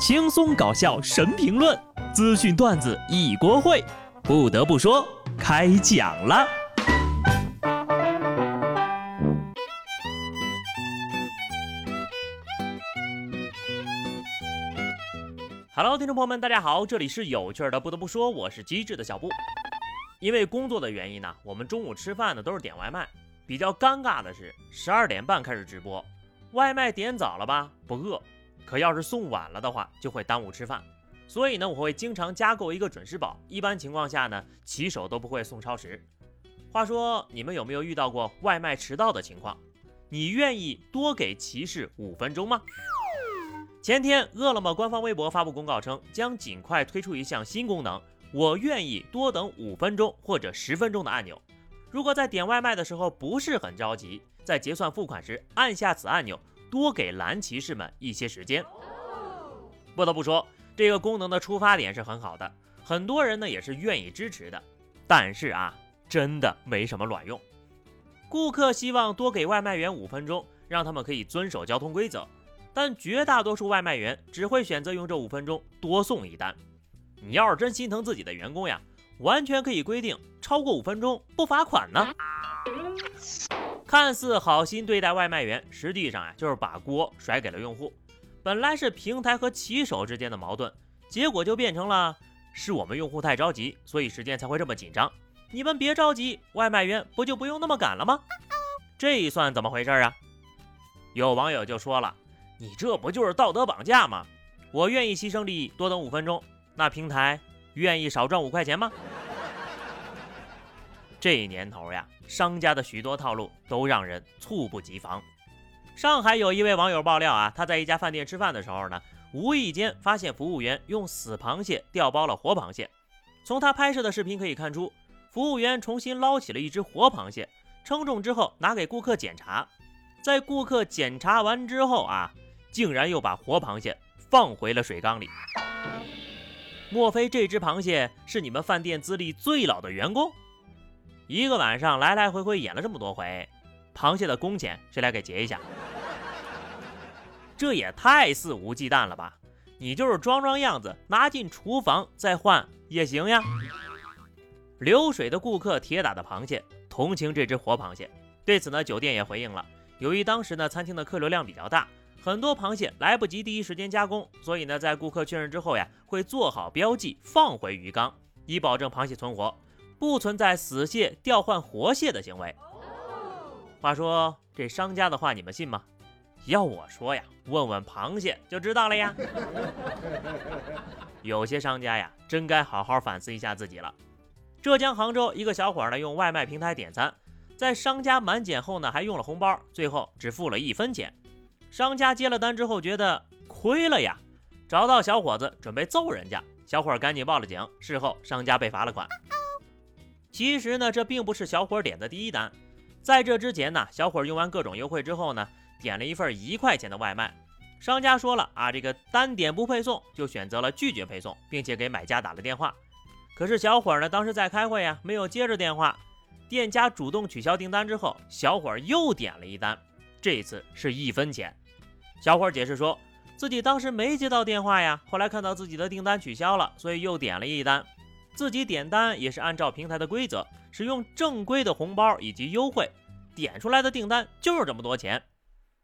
轻松搞笑神评论，资讯段子一锅烩。不得不说，开讲了。Hello，听众朋友们，大家好，这里是有趣的。不得不说，我是机智的小布。因为工作的原因呢，我们中午吃饭呢都是点外卖。比较尴尬的是，十二点半开始直播，外卖点早了吧，不饿；可要是送晚了的话，就会耽误吃饭。所以呢，我会经常加购一个准时宝。一般情况下呢，骑手都不会送超时。话说，你们有没有遇到过外卖迟到的情况？你愿意多给骑士五分钟吗？前天，饿了么官方微博发布公告称，将尽快推出一项新功能：我愿意多等五分钟或者十分钟的按钮。如果在点外卖的时候不是很着急，在结算付款时按下此按钮，多给蓝骑士们一些时间。不得不说，这个功能的出发点是很好的，很多人呢也是愿意支持的。但是啊，真的没什么卵用。顾客希望多给外卖员五分钟，让他们可以遵守交通规则。但绝大多数外卖员只会选择用这五分钟多送一单。你要是真心疼自己的员工呀，完全可以规定超过五分钟不罚款呢。看似好心对待外卖员，实际上啊就是把锅甩给了用户。本来是平台和骑手之间的矛盾，结果就变成了是我们用户太着急，所以时间才会这么紧张。你们别着急，外卖员不就不用那么赶了吗？这算怎么回事啊？有网友就说了。你这不就是道德绑架吗？我愿意牺牲利益多等五分钟，那平台愿意少赚五块钱吗？这年头呀，商家的许多套路都让人猝不及防。上海有一位网友爆料啊，他在一家饭店吃饭的时候呢，无意间发现服务员用死螃蟹调包了活螃蟹。从他拍摄的视频可以看出，服务员重新捞起了一只活螃蟹，称重之后拿给顾客检查。在顾客检查完之后啊。竟然又把活螃蟹放回了水缸里，莫非这只螃蟹是你们饭店资历最老的员工？一个晚上来来回回演了这么多回，螃蟹的工钱谁来给结一下？这也太肆无忌惮了吧！你就是装装样子，拿进厨房再换也行呀。流水的顾客铁打的螃蟹，同情这只活螃蟹。对此呢，酒店也回应了，由于当时呢餐厅的客流量比较大。很多螃蟹来不及第一时间加工，所以呢，在顾客确认之后呀，会做好标记放回鱼缸，以保证螃蟹存活，不存在死蟹调换活蟹的行为。话说这商家的话你们信吗？要我说呀，问问螃蟹就知道了呀。有些商家呀，真该好好反思一下自己了。浙江杭州一个小伙呢，用外卖平台点餐，在商家满减后呢，还用了红包，最后只付了一分钱。商家接了单之后觉得亏了呀，找到小伙子准备揍人家，小伙赶紧报了警。事后商家被罚了款。其实呢，这并不是小伙点的第一单，在这之前呢，小伙用完各种优惠之后呢，点了一份一块钱的外卖。商家说了啊，这个单点不配送，就选择了拒绝配送，并且给买家打了电话。可是小伙呢，当时在开会呀，没有接着电话。店家主动取消订单之后，小伙又点了一单，这次是一分钱。小伙解释说，自己当时没接到电话呀，后来看到自己的订单取消了，所以又点了一单。自己点单也是按照平台的规则，使用正规的红包以及优惠，点出来的订单就是这么多钱。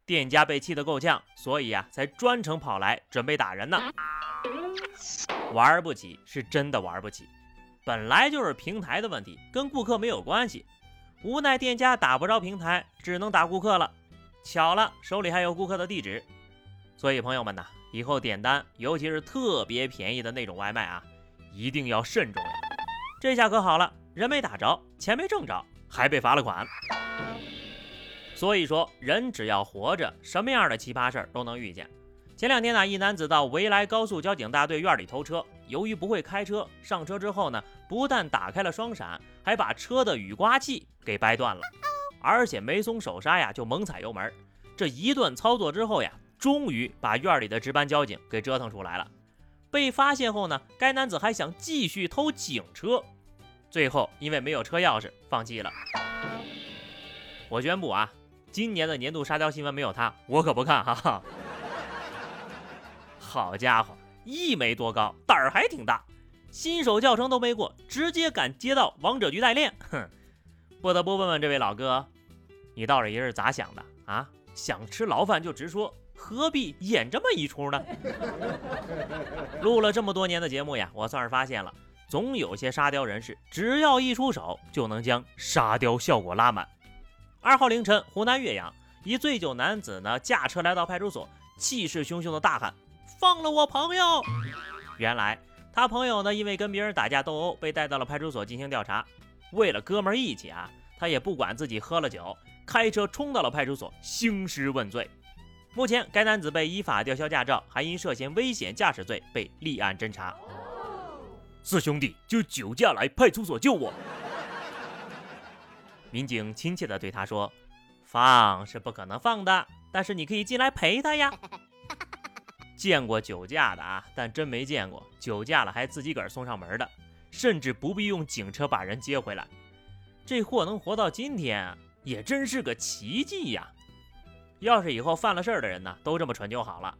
店家被气得够呛，所以呀，才专程跑来准备打人呢。玩不起是真的玩不起，本来就是平台的问题，跟顾客没有关系。无奈店家打不着平台，只能打顾客了。巧了，手里还有顾客的地址，所以朋友们呐，以后点单，尤其是特别便宜的那种外卖啊，一定要慎重呀。这下可好了，人没打着，钱没挣着，还被罚了款。所以说，人只要活着，什么样的奇葩事儿都能遇见。前两天呢，一男子到维莱高速交警大队院里偷车，由于不会开车，上车之后呢，不但打开了双闪，还把车的雨刮器给掰断了。而且没松手刹呀，就猛踩油门。这一顿操作之后呀，终于把院里的值班交警给折腾出来了。被发现后呢，该男子还想继续偷警车，最后因为没有车钥匙，放弃了。我宣布啊，今年的年度沙雕新闻没有他，我可不看哈哈。好家伙，一没多高，胆儿还挺大，新手教程都没过，直接敢接到王者局代练，哼！不得不问问这位老哥，你到底是咋想的啊？想吃牢饭就直说，何必演这么一出呢？录了这么多年的节目呀，我算是发现了，总有些沙雕人士，只要一出手就能将沙雕效果拉满。二号凌晨，湖南岳阳，一醉酒男子呢驾车来到派出所，气势汹汹的大喊：“放了我朋友！”原来他朋友呢因为跟别人打架斗殴，被带到了派出所进行调查。为了哥们义气啊，他也不管自己喝了酒，开车冲到了派出所兴师问罪。目前该男子被依法吊销驾照，还因涉嫌危险驾驶罪被立案侦查。四兄弟就酒驾来派出所救我。民警亲切地对他说：“放是不可能放的，但是你可以进来陪他呀。”见过酒驾的啊，但真没见过酒驾了还自己个儿送上门的。甚至不必用警车把人接回来，这货能活到今天也真是个奇迹呀！要是以后犯了事儿的人呢，都这么蠢就好了。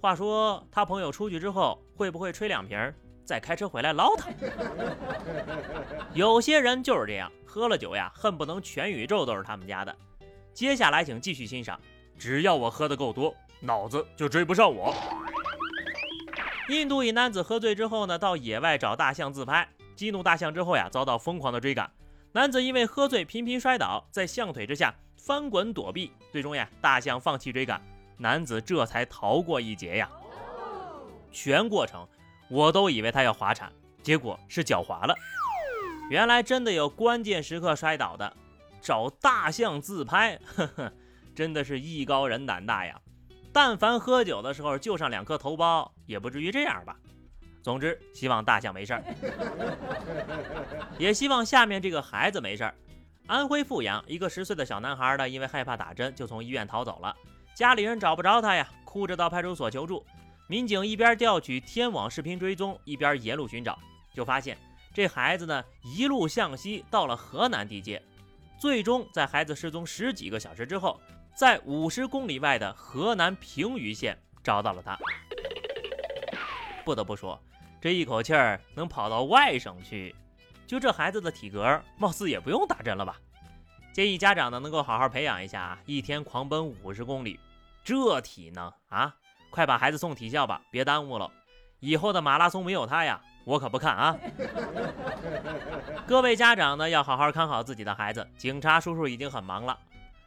话说他朋友出去之后会不会吹两瓶，再开车回来捞他？有些人就是这样，喝了酒呀，恨不能全宇宙都是他们家的。接下来请继续欣赏，只要我喝的够多，脑子就追不上我。印度一男子喝醉之后呢，到野外找大象自拍，激怒大象之后呀，遭到疯狂的追赶。男子因为喝醉频频摔倒，在象腿之下翻滚躲避，最终呀，大象放弃追赶，男子这才逃过一劫呀。全过程我都以为他要滑铲，结果是脚滑了。原来真的有关键时刻摔倒的，找大象自拍，呵呵，真的是艺高人胆大呀。但凡喝酒的时候就上两颗头孢，也不至于这样吧。总之，希望大象没事儿，也希望下面这个孩子没事儿。安徽阜阳一个十岁的小男孩呢，因为害怕打针，就从医院逃走了。家里人找不着他呀，哭着到派出所求助。民警一边调取天网视频追踪，一边沿路寻找，就发现这孩子呢一路向西到了河南地界，最终在孩子失踪十几个小时之后。在五十公里外的河南平舆县找到了他。不得不说，这一口气儿能跑到外省去，就这孩子的体格，貌似也不用打针了吧？建议家长呢能够好好培养一下啊，一天狂奔五十公里，这体能啊，快把孩子送体校吧，别耽误了。以后的马拉松没有他呀，我可不看啊！各位家长呢要好好看好自己的孩子，警察叔叔已经很忙了。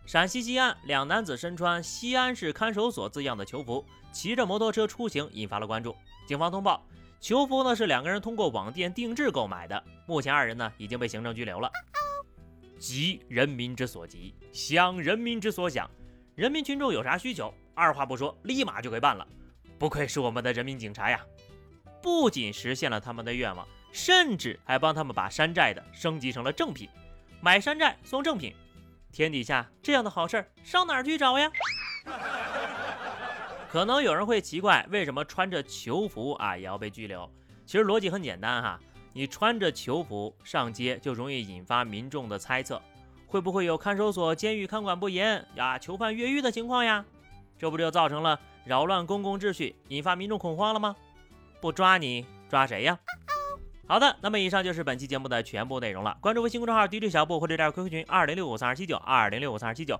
陕西西安两男子身穿“西安市看守所”字样的囚服，骑着摩托车出行，引发了关注。警方通报，囚服呢是两个人通过网店定制购买的。目前二人呢已经被行政拘留了。急人民之所急，想人民之所想，人民群众有啥需求，二话不说，立马就给办了。不愧是我们的人民警察呀！不仅实现了他们的愿望，甚至还帮他们把山寨的升级成了正品，买山寨送正品。天底下这样的好事儿上哪儿去找呀？可能有人会奇怪，为什么穿着囚服啊也要被拘留？其实逻辑很简单哈，你穿着囚服上街就容易引发民众的猜测，会不会有看守所、监狱看管不严呀、囚犯越狱的情况呀？这不就造成了扰乱公共秩序，引发民众恐慌了吗？不抓你抓谁呀？好的，那么以上就是本期节目的全部内容了。关注微信公众号 DJ 小布或者加入 QQ 群二零六五三二七九二零六五三二七九，